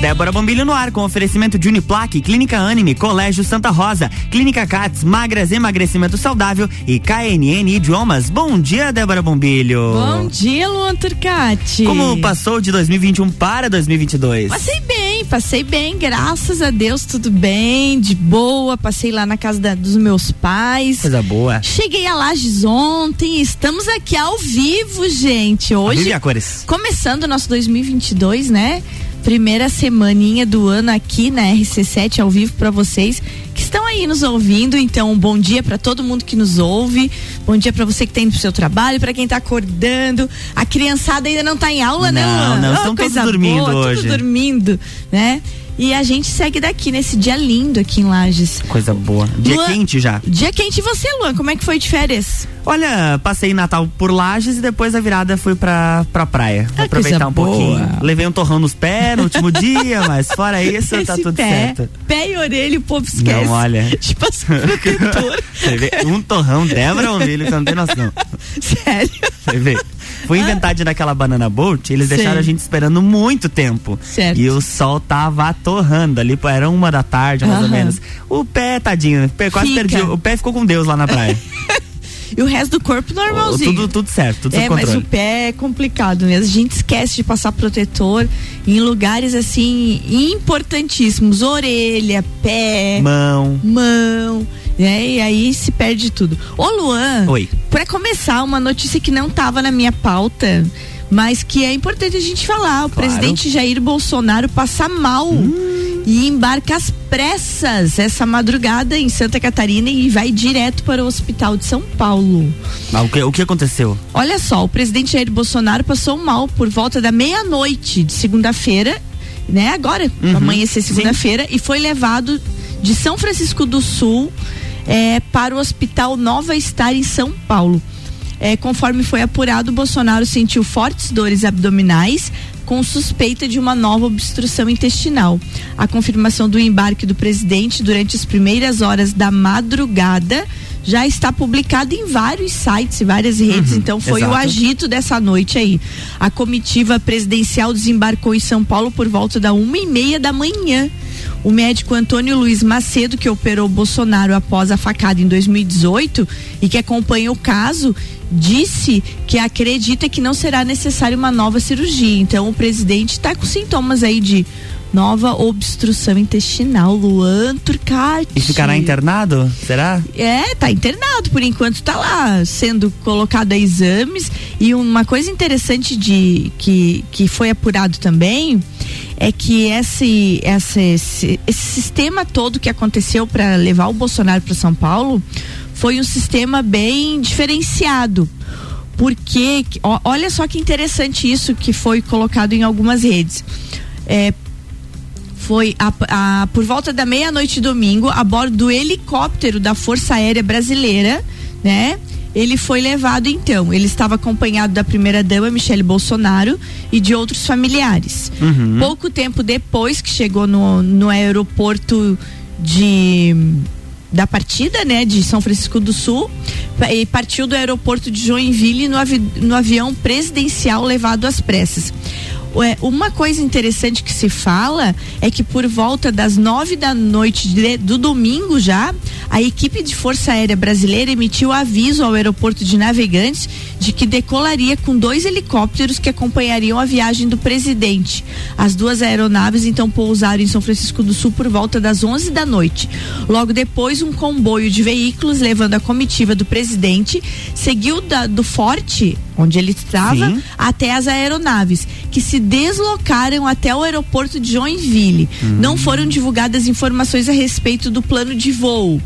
Débora Bombilho no ar com oferecimento de Uniplaque, Clínica Anime, Colégio Santa Rosa, Clínica Cats, Magras Emagrecimento Saudável e KNN Idiomas. Bom dia, Débora Bombilho. Bom dia, Luan Turcati. Como passou de 2021 para 2022? Passei bem, passei bem, graças a Deus, tudo bem, de boa. Passei lá na casa da, dos meus pais. Coisa boa. Cheguei a Lages ontem, estamos aqui ao vivo, gente. Hoje. A cores. Começando o nosso 2022, né? Primeira semaninha do ano aqui na RC7 ao vivo para vocês que estão aí nos ouvindo. Então, um bom dia para todo mundo que nos ouve. Bom dia para você que está indo pro seu trabalho, para quem está acordando. A criançada ainda não está em aula, não, não. Não, estão oh, todos dormindo boa, hoje. Tudo dormindo, né? E a gente segue daqui nesse dia lindo aqui em Lages. Coisa boa. Dia Luan, quente já. Dia quente e você, Luan, como é que foi de férias? Olha, passei Natal por Lages e depois a virada fui pra, pra praia. Ah, aproveitar um boa. pouquinho. Levei um torrão nos pés no último dia, mas fora isso, tá Esse tá tudo pé, certo. Pé e orelha, o povo esquece. Não, olha. Tipo assim, protetor. Você vê, um torrão, Débora Ovelho, que não tem noção. Sério? Você vê. Fui inventar de naquela banana boat, eles Sim. deixaram a gente esperando muito tempo. Certo. E o sol tava torrando ali, era uma da tarde, mais uhum. ou menos. O pé, tadinho, quase Fica. perdi. O pé ficou com Deus lá na praia. e o resto do corpo normalzinho. Tudo, tudo certo, tudo É, mas o pé é complicado, né? A gente esquece de passar protetor em lugares assim importantíssimos, orelha, pé, mão, mão né? E aí se perde tudo. Ô Luan, Oi. para começar, uma notícia que não estava na minha pauta, mas que é importante a gente falar. O claro. presidente Jair Bolsonaro passa mal. Hum. E embarca às pressas essa madrugada em Santa Catarina e vai direto para o hospital de São Paulo. Mas o que, o que aconteceu? Olha só, o presidente Jair Bolsonaro passou mal por volta da meia-noite de segunda-feira, né? Agora, uhum. amanhecer segunda-feira, e foi levado de São Francisco do Sul é, para o Hospital Nova Estar em São Paulo. É, conforme foi apurado, Bolsonaro sentiu fortes dores abdominais com suspeita de uma nova obstrução intestinal. A confirmação do embarque do presidente durante as primeiras horas da madrugada já está publicada em vários sites e várias redes, uhum, então foi exato. o agito dessa noite aí. A comitiva presidencial desembarcou em São Paulo por volta da uma e meia da manhã. O médico Antônio Luiz Macedo, que operou Bolsonaro após a facada em 2018 e que acompanha o caso, disse que acredita que não será necessária uma nova cirurgia. Então o presidente está com sintomas aí de nova obstrução intestinal, Luan Turcati. E ficará internado? Será? É, tá internado por enquanto, tá lá sendo colocado a exames e uma coisa interessante de que, que foi apurado também é que esse, esse, esse, esse sistema todo que aconteceu para levar o Bolsonaro para São Paulo foi um sistema bem diferenciado porque olha só que interessante isso que foi colocado em algumas redes. É, foi a, a, por volta da meia-noite domingo, a bordo do helicóptero da Força Aérea Brasileira, né? Ele foi levado então. Ele estava acompanhado da primeira dama Michele Bolsonaro e de outros familiares. Uhum. Pouco tempo depois que chegou no, no aeroporto de da partida, né, de São Francisco do Sul, e partiu do aeroporto de Joinville no, avi no avião presidencial levado às pressas. Uma coisa interessante que se fala é que por volta das nove da noite de, do domingo já, a equipe de Força Aérea Brasileira emitiu aviso ao aeroporto de Navegantes de que decolaria com dois helicópteros que acompanhariam a viagem do presidente. As duas aeronaves então pousaram em São Francisco do Sul por volta das 11 da noite. Logo depois, um comboio de veículos levando a comitiva do presidente seguiu da, do forte onde ele estava Sim. até as aeronaves que se deslocaram até o aeroporto de Joinville. Hum. Não foram divulgadas informações a respeito do plano de voo.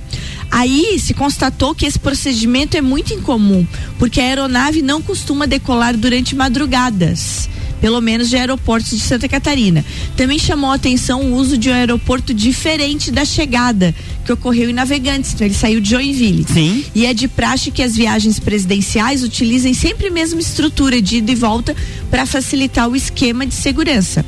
Aí se constatou que esse procedimento é muito incomum, porque a aeronave não costuma decolar durante madrugadas pelo menos de aeroportos de Santa Catarina. Também chamou a atenção o uso de um aeroporto diferente da chegada, que ocorreu em Navegantes. Então ele saiu de Joinville. Sim. E é de praxe que as viagens presidenciais utilizem sempre a mesma estrutura de ida e volta para facilitar o esquema de segurança.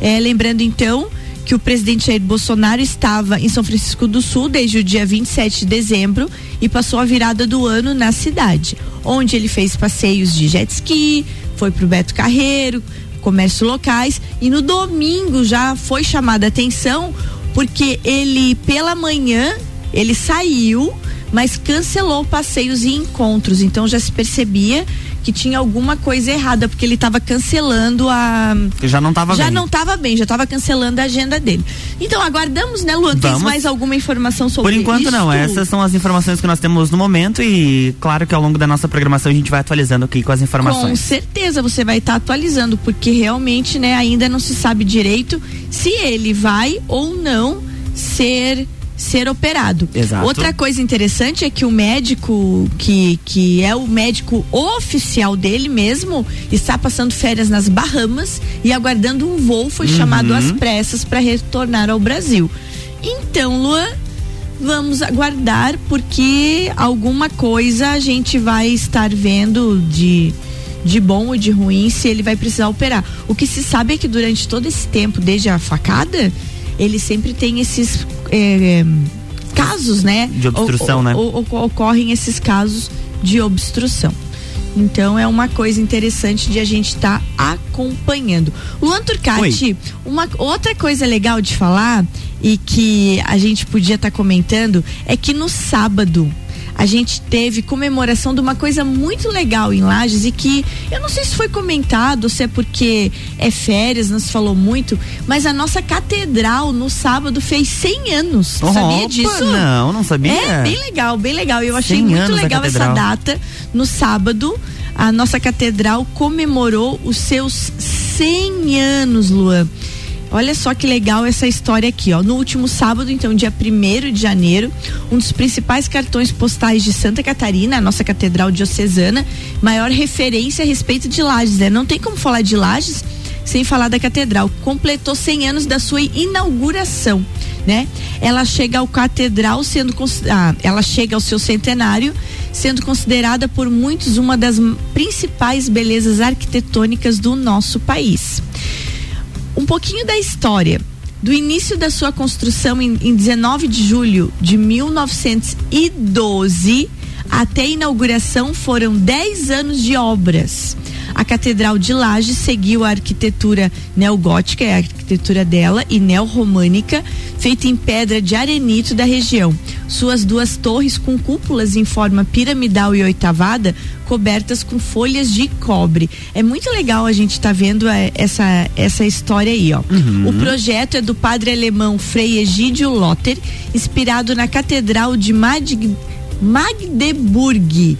É, lembrando então que o presidente Jair Bolsonaro estava em São Francisco do Sul desde o dia 27 de dezembro e passou a virada do ano na cidade, onde ele fez passeios de jet ski, foi para o Beto Carreiro, comércios locais e no domingo já foi chamada a atenção porque ele pela manhã ele saiu, mas cancelou passeios e encontros. Então já se percebia que tinha alguma coisa errada, porque ele estava cancelando a. Já não estava bem. Já não estava bem, já estava cancelando a agenda dele. Então, aguardamos, né, Luan? Tem mais alguma informação sobre isso? Por enquanto não, essas são as informações que nós temos no momento e claro que ao longo da nossa programação a gente vai atualizando aqui com as informações. Com certeza você vai estar tá atualizando, porque realmente, né, ainda não se sabe direito se ele vai ou não ser ser operado. Exato. Outra coisa interessante é que o médico, que, que é o médico oficial dele mesmo, está passando férias nas Bahamas e aguardando um voo, foi uhum. chamado às pressas para retornar ao Brasil. Então, Luan, vamos aguardar porque alguma coisa a gente vai estar vendo de de bom ou de ruim se ele vai precisar operar. O que se sabe é que durante todo esse tempo, desde a facada, ele sempre tem esses é, casos, né? De obstrução, o, né? O, o, ocorrem esses casos de obstrução. Então é uma coisa interessante de a gente estar tá acompanhando. Luan Turcati, uma outra coisa legal de falar e que a gente podia estar tá comentando é que no sábado a gente teve comemoração de uma coisa muito legal em Lages e que eu não sei se foi comentado, se é porque é férias, não se falou muito, mas a nossa catedral no sábado fez 100 anos. Opa, sabia disso? Não, não sabia. É bem legal, bem legal. Eu achei muito legal essa data. No sábado, a nossa catedral comemorou os seus 100 anos, Luan. Olha só que legal essa história aqui, ó. No último sábado, então, dia 1 de janeiro, um dos principais cartões postais de Santa Catarina, a nossa catedral diocesana, maior referência a respeito de Lages, né? Não tem como falar de Lages sem falar da catedral. Completou 100 anos da sua inauguração, né? Ela chega ao catedral sendo ah, ela chega ao seu centenário, sendo considerada por muitos uma das principais belezas arquitetônicas do nosso país pouquinho da história. Do início da sua construção em, em 19 de julho de 1912 até a inauguração foram 10 anos de obras. A Catedral de Lages seguiu a arquitetura neogótica, é a arquitetura dela, e neorromânica, feita em pedra de arenito da região. Suas duas torres com cúpulas em forma piramidal e oitavada, cobertas com folhas de cobre. É muito legal a gente estar tá vendo é, essa, essa história aí, ó. Uhum. O projeto é do padre alemão Frei Egídio Lotter, inspirado na Catedral de Mag Magdeburg,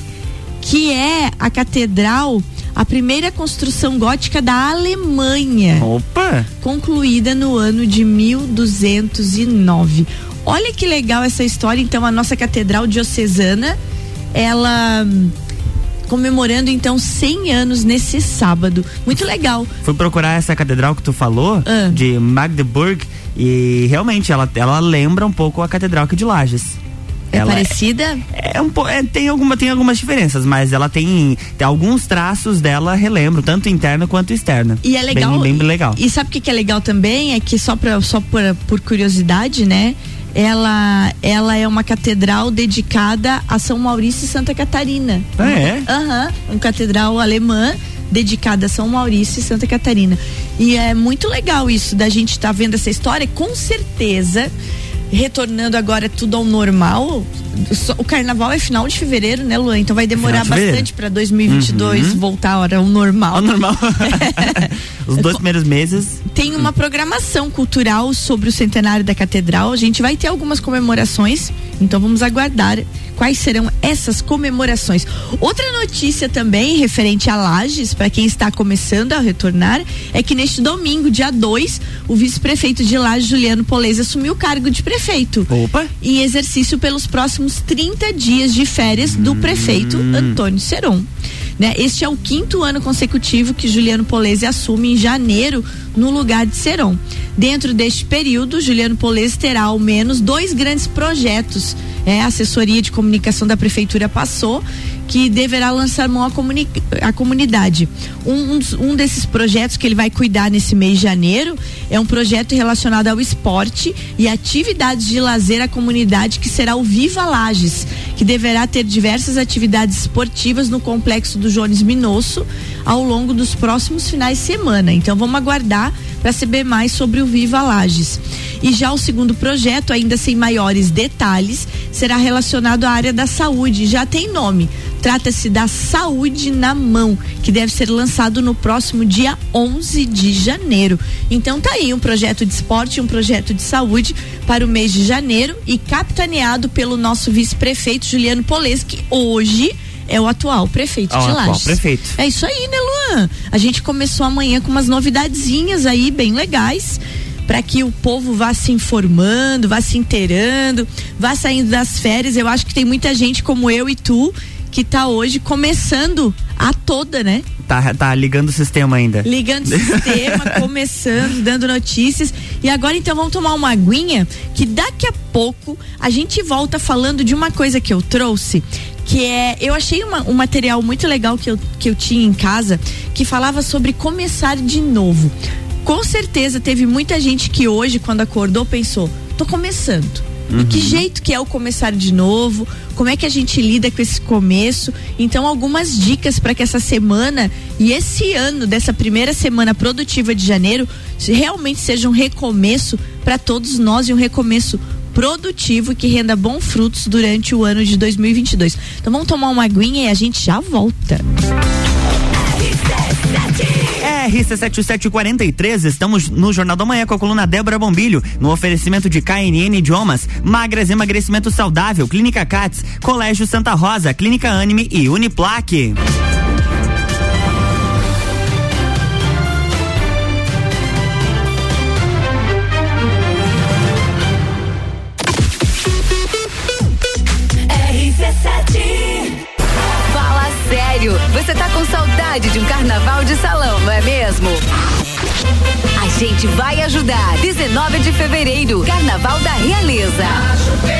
que é a catedral a primeira construção gótica da Alemanha. Opa! Concluída no ano de 1209. Olha que legal essa história. Então, a nossa catedral diocesana, ela hum, comemorando então 100 anos nesse sábado. Muito legal. Fui procurar essa catedral que tu falou, ah. de Magdeburg, e realmente ela, ela lembra um pouco a catedral aqui de Lages. É ela parecida? É, é um é, tem alguma tem algumas diferenças, mas ela tem, tem alguns traços dela relembro, tanto interna quanto externa. E é legal. Bem, bem legal. E sabe o que, que é legal também? É que só para só por, por curiosidade, né? Ela, ela é uma catedral dedicada a São Maurício e Santa Catarina. Ah, é? Aham. Uhum, uma catedral alemã dedicada a São Maurício e Santa Catarina. E é muito legal isso da gente estar tá vendo essa história. Com certeza retornando agora tudo ao normal. O carnaval é final de fevereiro, né, Luan? Então vai demorar bastante para 2022 uhum. voltar ao normal. Ao normal. Os dois primeiros meses. Tem uma programação cultural sobre o centenário da catedral. A gente vai ter algumas comemorações, então vamos aguardar quais serão essas comemorações. Outra notícia também referente a Lages, para quem está começando a retornar, é que neste domingo, dia 2, o vice-prefeito de Lages, Juliano Polese, assumiu o cargo de prefeito. Opa! Em exercício pelos próximos 30 dias de férias do hum. prefeito Antônio Seron. Né? Este é o quinto ano consecutivo que Juliano Polese assume em janeiro no lugar de Seron. Dentro deste período, Juliano Polese terá ao menos dois grandes projetos. É, a assessoria de comunicação da prefeitura passou que deverá lançar mão à, comuni à comunidade. Um, um, um, desses projetos que ele vai cuidar nesse mês de janeiro é um projeto relacionado ao esporte e atividades de lazer à comunidade que será o Viva Lages, que deverá ter diversas atividades esportivas no complexo do Jones Minosso, ao longo dos próximos finais de semana. Então vamos aguardar para saber mais sobre o Viva Lages. E já o segundo projeto, ainda sem maiores detalhes, será relacionado à área da saúde. Já tem nome. Trata-se da Saúde na Mão, que deve ser lançado no próximo dia 11 de janeiro. Então tá aí um projeto de esporte, um projeto de saúde para o mês de janeiro e capitaneado pelo nosso vice-prefeito Juliano que hoje é o atual prefeito ah, de Lages. Atual prefeito. É isso aí, né, Luan? A gente começou amanhã com umas novidadezinhas aí bem legais para que o povo vá se informando, vá se inteirando, vá saindo das férias. Eu acho que tem muita gente como eu e tu que tá hoje começando a toda, né? Tá, tá ligando o sistema ainda. Ligando o sistema, começando, dando notícias. E agora então vamos tomar uma aguinha que daqui a pouco a gente volta falando de uma coisa que eu trouxe que é. Eu achei uma, um material muito legal que eu, que eu tinha em casa que falava sobre começar de novo. Com certeza teve muita gente que hoje, quando acordou, pensou: tô começando. Uhum. E que jeito que é o começar de novo? Como é que a gente lida com esse começo? Então, algumas dicas para que essa semana e esse ano dessa primeira semana produtiva de janeiro realmente seja um recomeço para todos nós e um recomeço produtivo que renda bons frutos durante o ano de 2022. Então vamos tomar uma aguinha e a gente já volta. RC7743, estamos no Jornal da Manhã com a coluna Débora Bombilho, no oferecimento de KNN Idiomas, Magras Emagrecimento Saudável, Clínica Cats, Colégio Santa Rosa, Clínica Anime e Uniplaque. Saudade de um carnaval de salão, não é mesmo? A gente vai ajudar. 19 de fevereiro, Carnaval da Realeza.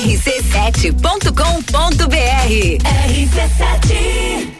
rc7.com.br. RC7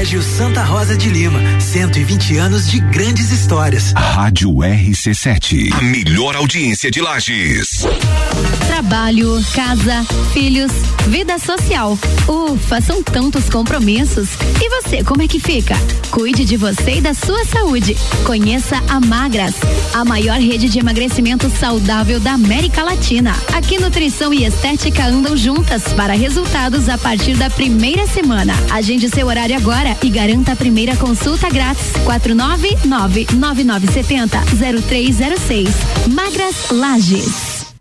Colégio Santa Rosa de Lima, 120 anos de grandes histórias. Rádio RC7, a melhor audiência de Lages. Trabalho, casa, filhos, vida social. Ufa, são tantos compromissos. E você, como é que fica? Cuide de você e da sua saúde. Conheça a Magras, a maior rede de emagrecimento saudável da América Latina. Aqui nutrição e estética andam juntas para resultados a partir da primeira semana. Agende seu horário agora e garanta a primeira consulta grátis. 499-9970-0306. Magras Lages.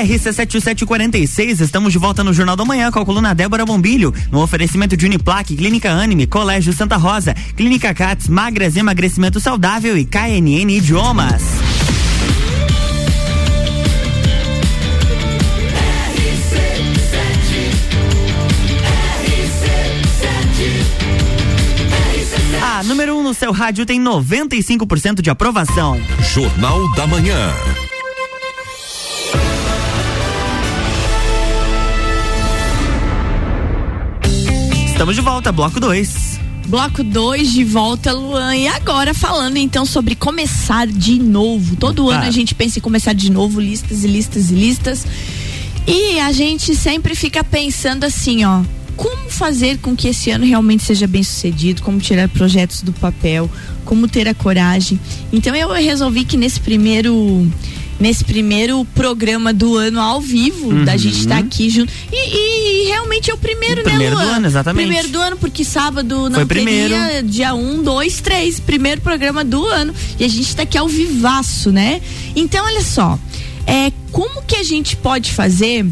RC7 RC7746, estamos de volta no Jornal da Manhã com a coluna Débora Bombilho, no oferecimento de Uniplaque, Clínica Anime, Colégio Santa Rosa, Clínica Cats, Magras Emagrecimento Saudável e KNN Idiomas. A número 1 um no seu rádio tem 95% de aprovação. Jornal da Manhã. Estamos de volta, bloco 2. Bloco 2 de volta, Luan. E agora falando então sobre começar de novo. Todo ano a gente pensa em começar de novo, listas e listas e listas. E a gente sempre fica pensando assim, ó, como fazer com que esse ano realmente seja bem sucedido, como tirar projetos do papel, como ter a coragem. Então eu resolvi que nesse primeiro nesse primeiro programa do ano ao vivo, Uhum. da gente estar aqui junto. E, e realmente é o primeiro, O primeiro né, do Luan? ano, exatamente. Primeiro do ano, porque sábado não Foi primeiro. teria dia 1, um, 2, 3, primeiro programa do ano. E a gente tá aqui ao vivaço, né? Então, olha só, é, como que a gente pode fazer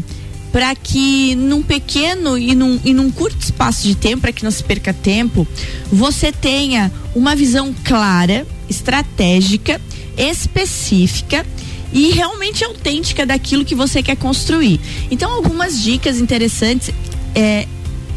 para que num pequeno e num, e num curto espaço de tempo, para que não se perca tempo, você tenha uma visão clara, estratégica, específica e realmente autêntica daquilo que você quer construir. Então, algumas dicas interessantes é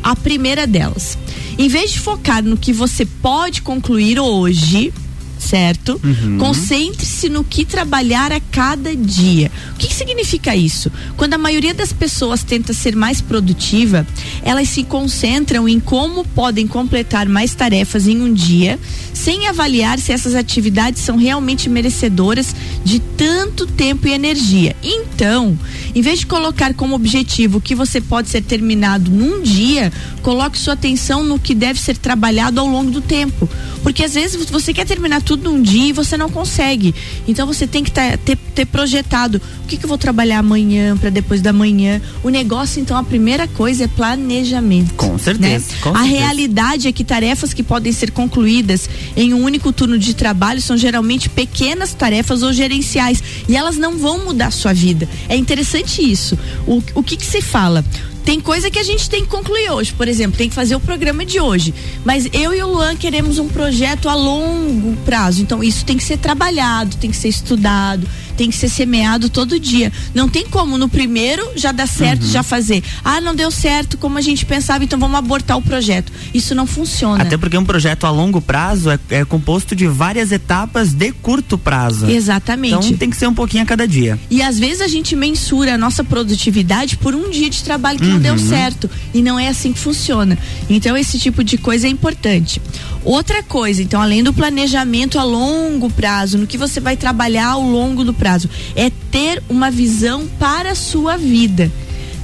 a primeira delas. Em vez de focar no que você pode concluir hoje, certo? Concentre-se no que trabalhar a cada dia. O que, que significa isso? Quando a maioria das pessoas tenta ser mais produtiva, elas se concentram em como podem completar mais tarefas em um dia, sem avaliar se essas atividades são realmente merecedoras de tanto tempo e energia. Então, em vez de colocar como objetivo que você pode ser terminado num dia, coloque sua atenção no que deve ser trabalhado ao longo do tempo. Porque às vezes você quer terminar tudo num dia e você não consegue. Então você tem que tá- ter, ter projetado o que, que eu vou trabalhar amanhã para depois da manhã. O negócio, então, a primeira coisa é planejamento. Com certeza, né? com a certeza. realidade é que tarefas que podem ser concluídas em um único turno de trabalho são geralmente pequenas tarefas ou gerenciais e elas não vão mudar a sua vida. É interessante isso. O, o que que se fala? Tem coisa que a gente tem que concluir hoje, por exemplo, tem que fazer o programa de hoje. Mas eu e o Luan queremos um projeto a longo prazo. Então isso tem que ser trabalhado, tem que ser estudado, tem que ser semeado todo dia. Não tem como no primeiro já dar certo, já fazer. Ah, não deu certo como a gente pensava, então vamos abortar o projeto. Isso não funciona. Até porque um projeto a longo prazo é, é composto de várias etapas de curto prazo. Exatamente. Então tem que ser um pouquinho a cada dia. E às vezes a gente mensura a nossa produtividade por um dia de trabalho que não deu certo. E não é assim que funciona. Então esse tipo de coisa é importante. Outra coisa, então, além do planejamento a longo prazo, no que você vai trabalhar ao longo do prazo, é ter uma visão para a sua vida.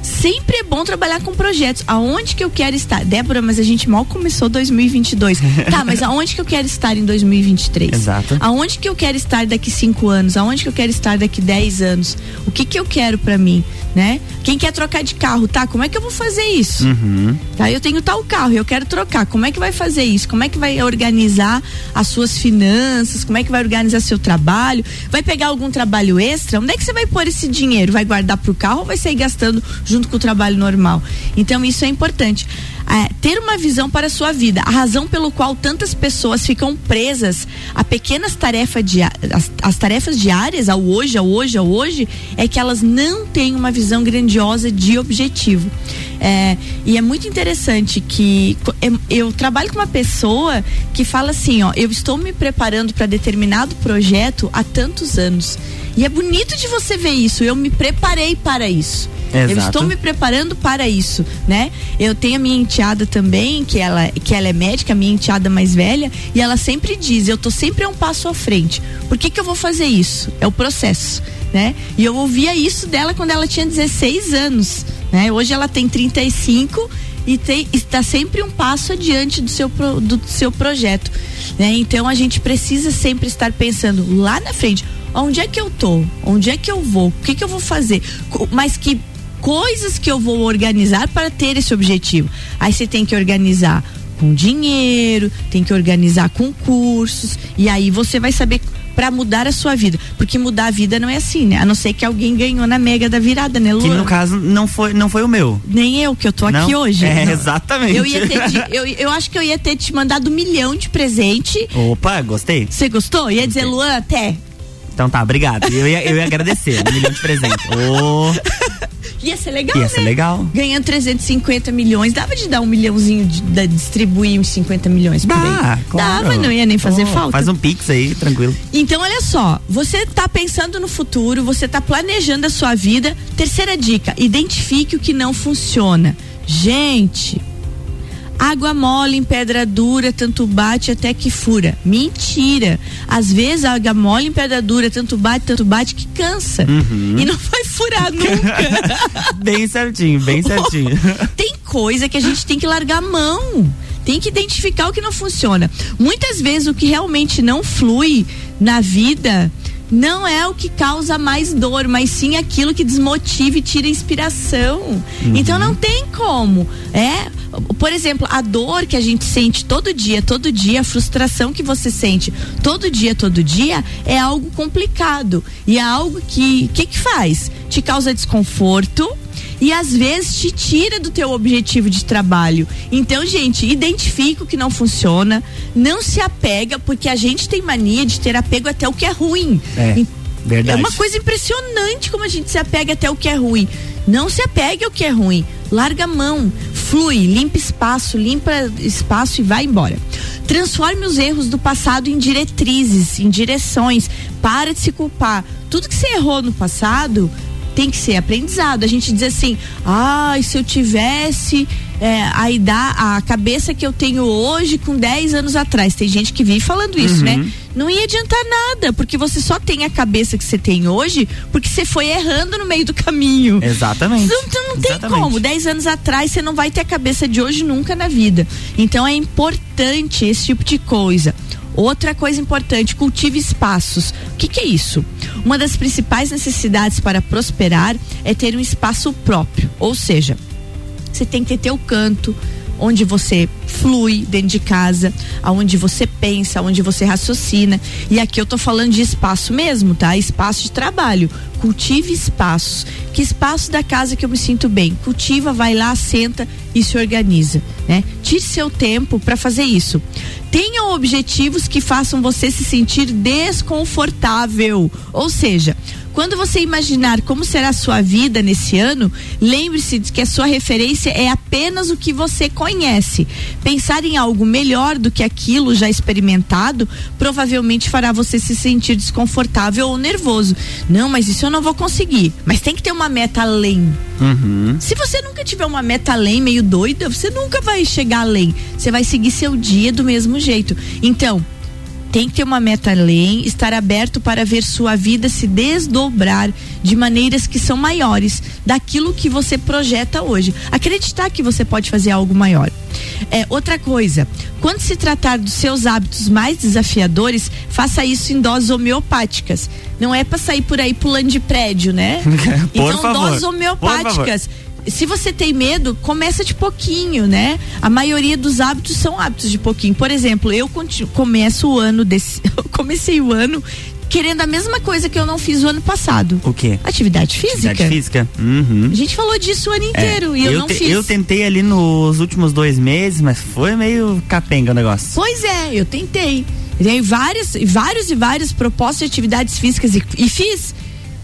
Sempre é bom trabalhar com projetos. Aonde que eu quero estar? Débora, mas a gente mal começou 2022. tá, mas aonde que eu quero estar em 2023? Exato. Aonde que eu quero estar daqui cinco anos? Aonde que eu quero estar daqui 10 anos? O que que eu quero pra mim, né? Quem quer trocar de carro, tá? Como é que eu vou fazer isso? Uhum. Tá, eu tenho tal carro, eu quero trocar. Como é que vai fazer isso? Como é que vai organizar as suas finanças? Como é que vai organizar seu trabalho? Vai pegar algum trabalho extra? Onde é que você vai pôr esse dinheiro? Vai guardar pro carro ou vai sair gastando junto com o trabalho normal? Então isso é importante. É, ter uma visão para a sua vida. A razão pelo qual tantas pessoas ficam presas a pequenas tarefas diárias, as, as tarefas diárias, ao hoje, ao hoje, ao hoje, é que elas não têm uma visão grandiosa de objetivo. É, e é muito interessante que co- eu, eu trabalho com uma pessoa que fala assim, ó, eu estou me preparando para determinado projeto há tantos anos. E é bonito de você ver isso. Eu me preparei para isso. Eu Exato. estou me preparando para isso, né? Eu tenho a minha enteada também, que ela, que ela é médica, minha enteada mais velha, e ela sempre diz, eu tô sempre um passo à frente. Por que que eu vou fazer isso? É o processo, né? E eu ouvia isso dela quando ela tinha 16 anos, né? Hoje ela tem 35 e tem, está sempre um passo adiante do seu, pro- do seu projeto, né? Então a gente precisa sempre estar pensando lá na frente, onde é que eu tô? Onde é que eu vou? O que que eu vou fazer? Mas que coisas que eu vou organizar para ter esse objetivo. Aí você tem que organizar com dinheiro, tem que organizar com cursos, e aí você vai saber para mudar a sua vida. Porque mudar a vida não é assim, né? A não ser que alguém ganhou na mega da virada, né, Lu? Que no caso não foi, não foi o meu. Nem eu, que eu tô Não? aqui hoje. É, Não. exatamente. Eu, ia ter de- eu, eu acho que eu ia ter te mandado um milhão de presente. Opa, gostei. Você gostou? Ia dizer, Luan, até. Então tá, obrigado. Eu ia, eu ia agradecer. Um milhão de presentes. Ô, Ia ser legal, ia né? ser legal. Ganhando 350 milhões, dava de dar um milhãozinho, de, da- distribuir uns 50 milhões por Dá, aí. claro. Dava, não ia nem fazer Ô, falta. Faz um pix aí, tranquilo. Então, olha só, você tá pensando no futuro, você tá planejando a sua vida. Terceira dica, identifique o que não funciona. Gente, água mole em pedra dura, tanto bate até que fura. Mentira. Às vezes a água mole em pedra dura, tanto bate, tanto bate que cansa. E não vai furar nunca. Bem certinho, bem certinho. tem coisa que a gente tem que largar a mão. Tem que identificar o que não funciona. Muitas vezes o que realmente não flui na vida não é o que causa mais dor, mas sim aquilo que desmotiva e tira inspiração. Então não tem como. É, por exemplo, a dor que a gente sente todo dia, todo dia, a frustração que você sente todo dia, todo dia, é algo complicado. E é algo que, que que faz? Te causa desconforto, e às vezes te tira do teu objetivo de trabalho. Então, gente, identifica o que não funciona, não se apega, porque a gente tem mania de ter apego até o que é ruim. É, verdade. É uma coisa impressionante como a gente se apega até o que é ruim. Não se apegue ao que é ruim. Larga a mão, flui, limpa espaço, limpa espaço e vai embora. Transforme os erros do passado em diretrizes, em direções. Para de se culpar. Tudo que você errou no passado tem que ser aprendizado. A gente diz assim, ai, se eu tivesse é, a, ida- a cabeça que eu tenho hoje com 10 anos atrás. Tem gente que vive falando isso, né? Não ia adiantar nada, porque você só tem a cabeça que você tem hoje porque você foi errando no meio do caminho. Exatamente. Não, não, não tem Exatamente. como. Dez anos atrás você não vai ter a cabeça de hoje nunca na vida. Então é importante esse tipo de coisa. Outra coisa importante, cultive espaços. O que, que é isso? Uma das principais necessidades para prosperar é ter um espaço próprio. Ou seja, você tem que ter teu canto, onde você flui dentro de casa, aonde você pensa, onde você raciocina. E aqui eu tô falando de espaço mesmo, tá? Espaço de trabalho. Cultive espaços. Que espaço da casa que eu me sinto bem? Cultiva, vai lá, senta e se organiza, né? Tire seu tempo para fazer isso. Tenham objetivos que façam você se sentir desconfortável. Ou seja, quando você imaginar como será a sua vida nesse ano, lembre-se de que a sua referência é apenas o que você conhece. Pensar em algo melhor do que aquilo já experimentado provavelmente fará você se sentir desconfortável ou nervoso. Não, mas isso eu não vou conseguir. Mas tem que ter uma meta além. Uhum. Se você nunca tiver uma meta além, meio doida, você nunca vai chegar além. Você vai seguir seu dia do mesmo jeito. Então, tem que ter uma meta além, estar aberto para ver sua vida se desdobrar de maneiras que são maiores daquilo que você projeta hoje. Acreditar que você pode fazer algo maior. É, outra coisa, quando se tratar dos seus hábitos mais desafiadores, faça isso em doses homeopáticas. Não é para sair por aí pulando de prédio, né? Por então, favor, doses homeopáticas se você tem medo, começa de pouquinho, né? A maioria dos hábitos são hábitos de pouquinho. Por exemplo, eu continuo, começo o ano desse, eu comecei o ano querendo a mesma coisa que eu não fiz o ano passado. O quê? Atividade física. Atividade física? Uhum. A gente falou disso o ano É, inteiro e eu, não te- fiz. eu tentei ali nos últimos dois meses, mas foi meio capenga o negócio. Pois é, eu tentei. Tem várias, vários e várias propostas de atividades físicas e, e fiz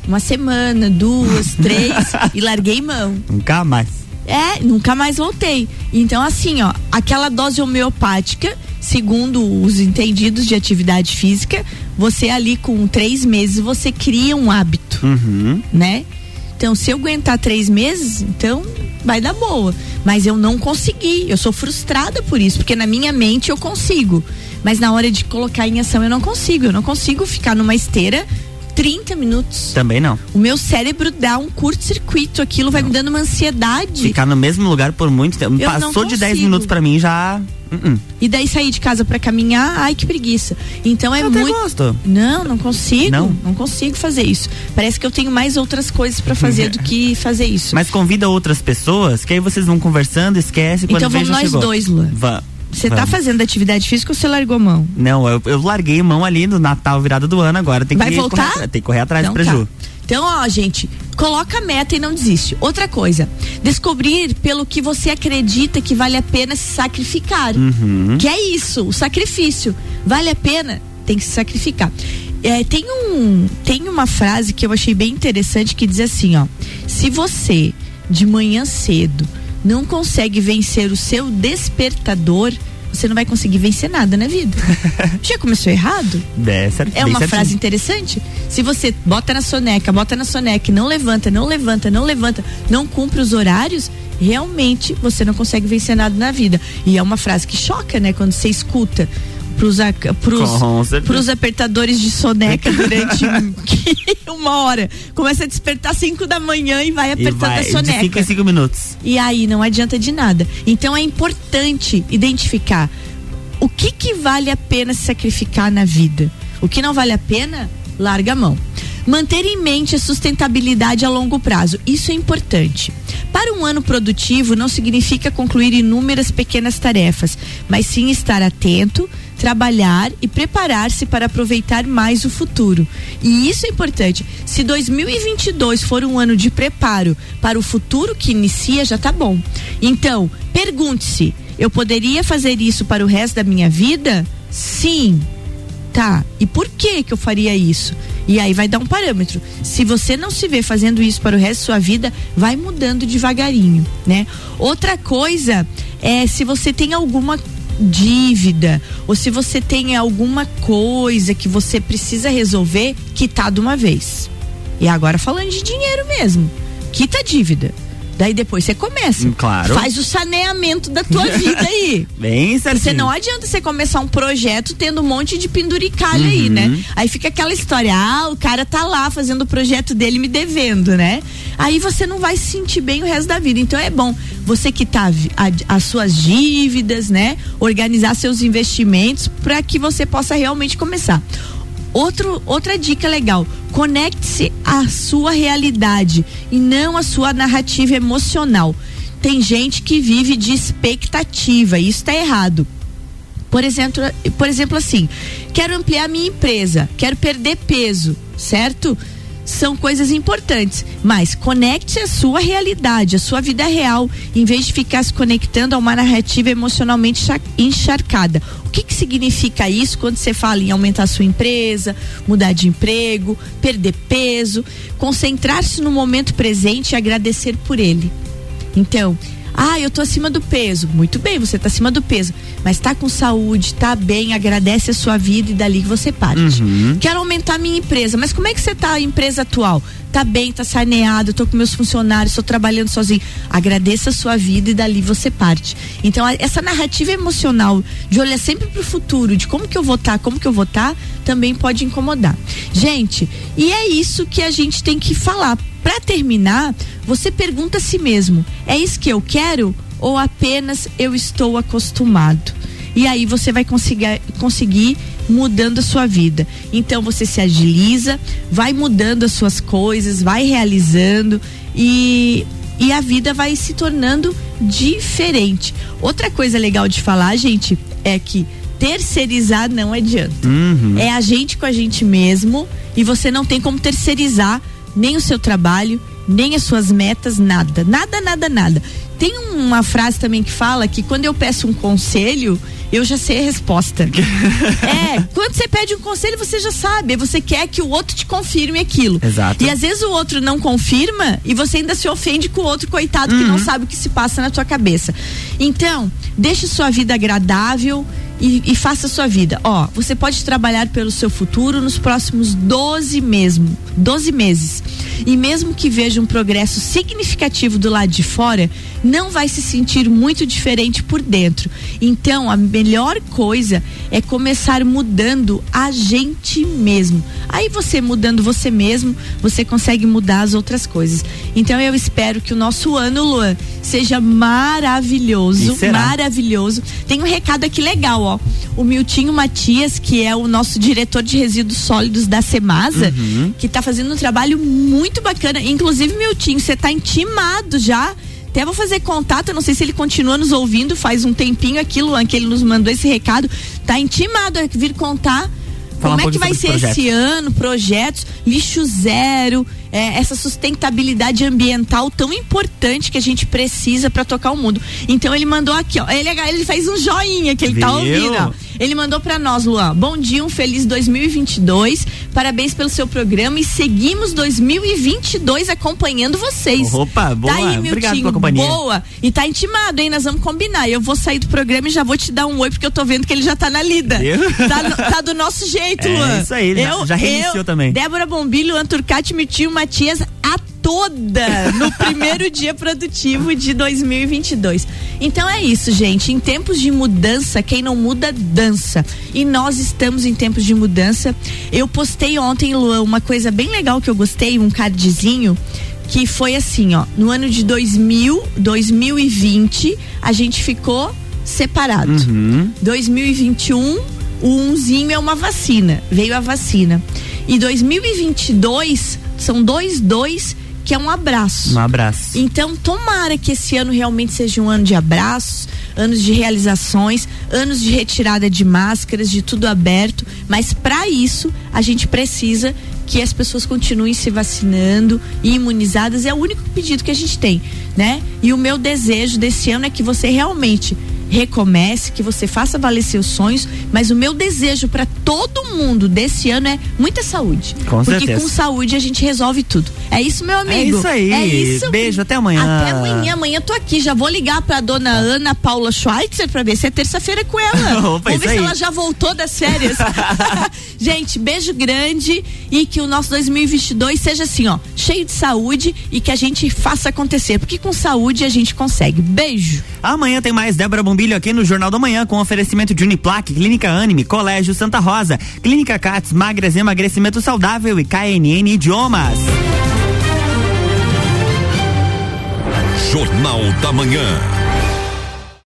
uma semana, duas, três e larguei mão. Nunca mais. É, nunca mais voltei. Então, assim, ó, aquela dose homeopática, segundo os entendidos de atividade física, você ali com três meses, você cria um hábito, Uhum. né? Então, se eu aguentar três meses, então vai dar boa. Mas eu não consegui. Eu sou frustrada por isso, porque na minha mente eu consigo. Mas na hora de colocar em ação eu não consigo. Eu não consigo ficar numa esteira 30 minutos. Também não. O meu cérebro dá um curto-circuito, aquilo vai me dando uma ansiedade. Ficar no mesmo lugar por muito tempo. Eu não Passou de 10 consigo. minutos pra mim já. Uh-uh. E daí sair de casa pra caminhar, ai que preguiça. Então é Eu muito. gosto. Não, não consigo. Não? Não? consigo fazer isso. Parece que eu tenho mais outras coisas pra fazer do que fazer isso. Mas convida outras pessoas, que aí vocês vão conversando, esquece quando então vamos nós chegou. dois, Luan. Va- Você tá fazendo atividade física ou você largou mão? Não, eu, eu larguei mão ali no Natal, virada do ano, agora tem Vai que voltar? correr, atrás- tem que correr atrás Então pra tá. Ju. Então, ó, gente, coloca a meta e não desiste. Outra coisa, descobrir pelo que você acredita que vale a pena se sacrificar. Uhum. Que é isso, o sacrifício. Vale a pena, tem que se sacrificar. É, tem, um, tem uma frase que eu achei bem interessante que diz assim, ó. Se você, de manhã cedo, não consegue vencer o seu despertador, você não vai conseguir vencer nada na vida. Já começou errado? É, certo, É uma certinho. frase interessante. Se você bota na soneca, bota na soneca, e não levanta, não levanta, não levanta, não cumpre os horários, realmente você não consegue vencer nada na vida. E é uma frase que choca, né? Quando você escuta pros, pros apertadores de soneca durante uma hora. Começa a despertar 5 da manhã e vai E apertando vai a de 5 soneca. em 5 minutos. E aí não adianta de nada. Então é importante identificar o que que vale a pena se sacrificar na vida. O que não vale a pena, larga a mão. Manter em mente a sustentabilidade a longo prazo. Isso é importante. Para um ano produtivo não significa concluir inúmeras pequenas tarefas, mas sim estar atento, trabalhar e preparar-se para aproveitar mais o futuro. E isso é importante. Se 2022 for um ano de preparo para o futuro que inicia, já tá bom. Então, pergunte-se: eu poderia fazer isso para o resto da minha vida? Sim. Tá, e por que que eu faria isso? E aí vai dar um parâmetro. Se você não se vê fazendo isso para o resto da sua vida, vai mudando devagarinho, né? Outra coisa é se você tem alguma dívida ou se você tem alguma coisa que você precisa resolver, quitar de uma vez. E agora falando de dinheiro mesmo, quita a dívida. Daí depois você começa. Hum, claro. Faz o saneamento da tua vida aí. Bem certinho. Você não adianta você começar um projeto tendo um monte de penduricalho aí, Uhum. né? Aí fica aquela história, ah, o cara tá lá fazendo o projeto dele me devendo, né? Aí você não vai se sentir bem o resto da vida. Então é bom você quitar a- as suas dívidas, né? Organizar seus investimentos para que você possa realmente começar. Outro, outra dica legal: conecte-se à sua realidade e não à sua narrativa emocional. Tem gente que vive de expectativa, e isso está errado. Por exemplo, por exemplo, assim, quero ampliar minha empresa, quero perder peso, certo? São coisas importantes, mas conecte a sua realidade, a sua vida real, em vez de ficar se conectando a uma narrativa emocionalmente cha- encharcada. O que, que significa isso quando você fala em aumentar a sua empresa, mudar de emprego, perder peso, concentrar-se no momento presente e agradecer por ele? Então, ah, eu tô acima do peso. Muito bem, você tá acima do peso. Mas tá com saúde, tá bem, agradece a sua vida e dali que você parte. Uhum. Quero aumentar minha empresa. Mas como é que você tá a empresa atual? Tá bem, tá saneado, tô com meus funcionários, tô trabalhando sozinho. Agradeça a sua vida e dali você parte. Então, essa narrativa emocional de olhar sempre pro futuro, de como que eu vou estar, como que eu vou estar, também pode incomodar. Gente, e é isso que a gente tem que falar. Para terminar, você pergunta a si mesmo: é isso que eu quero ou apenas eu estou acostumado? E aí você vai conseguir, conseguir mudando a sua vida. Então você se agiliza, vai mudando as suas coisas, vai realizando e, e a vida vai se tornando diferente. Outra coisa legal de falar, gente, é que terceirizar não adianta. Uhum. É a gente com a gente mesmo e você não tem como terceirizar nem o seu trabalho, nem as suas metas, nada. Nada, nada, nada. Tem uma frase também que fala que quando eu peço um conselho, eu já sei a resposta. é, quando você pede um conselho, você já sabe. Você quer que o outro te confirme aquilo. Exato. E às vezes o outro não confirma e você ainda se ofende com o outro coitado que não sabe o que se passa na tua cabeça. Então, deixe sua vida agradável e, e faça sua vida. Ó, você pode trabalhar pelo seu futuro nos próximos 12 mesmo, 12 meses. E mesmo que veja um progresso significativo do lado de fora, não vai se sentir muito diferente por dentro. Então, a melhor coisa é começar mudando a gente mesmo. Aí você mudando você mesmo, você consegue mudar as outras coisas. Então eu espero que o nosso ano, Luan, seja maravilhoso, maravilhoso. Tem um recado aqui legal, ó. O Miltinho Matias, que é o nosso diretor de resíduos sólidos da Semasa, que tá fazendo um trabalho muito bacana. Inclusive, Miltinho, você tá intimado já Até vou fazer contato, não sei se ele continua nos ouvindo, faz um tempinho aqui, Luan, que ele nos mandou esse recado. Tá intimado a vir contar Falar como um é que vai ser sobre os esse ano, projetos, lixo zero, é, essa sustentabilidade ambiental tão importante que a gente precisa para tocar o mundo. Então ele mandou aqui, ó. Ele, ele fez um joinha que ele tá Viu? ouvindo, ó. Ele mandou para nós, Luan. Bom dia, um feliz 2022. Parabéns pelo seu programa e seguimos 2022 acompanhando vocês. Opa, boa. Tá aí, Miltinho, Obrigado pela companhia. Boa. E tá intimado, hein? Nós vamos combinar. Eu vou sair do programa e já vou te dar um oi, porque eu tô vendo que ele já tá na lida. Tá, tá do nosso jeito, É Luan. isso aí, já- já reiniciou também. Débora Bombilho, Luan Turcati, Miltinho Matias, a toda no primeiro dia produtivo de 2022. Então é isso, gente. Em tempos de mudança, quem não muda, dança. E nós estamos em tempos de mudança. Eu postei ontem, Luan, uma coisa bem legal que eu gostei, um cardzinho que foi assim, ó, no ano de 2000, 2020, a gente ficou separado. Uhum. 2021, o umzinho é uma vacina. Veio a vacina. E 2022 são dois dois que é um abraço. Um abraço. Então, tomara que esse ano realmente seja um ano de abraços, anos de realizações, anos de retirada de máscaras, de tudo aberto. Mas para isso, a gente precisa que as pessoas continuem se vacinando e imunizadas. É o único pedido que a gente tem, né? E o meu desejo desse ano é que você realmente recomece, que você faça valer seus sonhos, mas o meu desejo para todo mundo desse ano é muita saúde. Com Porque certeza. com saúde a gente resolve tudo. É isso, meu amigo. isso aí. É isso. Beijo, até amanhã. Até amanhã. Amanhã tô aqui. Já vou ligar pra dona Ana Paula Schweitzer pra ver se é terça-feira com ela. Opa, Vamos ver aí. se ela já voltou das férias. gente, beijo grande e que o nosso 2022 seja assim, ó, cheio de saúde e que a gente faça acontecer. Porque com saúde a gente consegue. Beijo. Amanhã tem mais Débora Bombilho aqui no Jornal da Manhã com oferecimento de Uniplaque, Clínica Anime, Colégio Santa Rosa, Clínica Cats, Magras Emagrecimento Saudável e KNN Idiomas. Jornal da Manhã.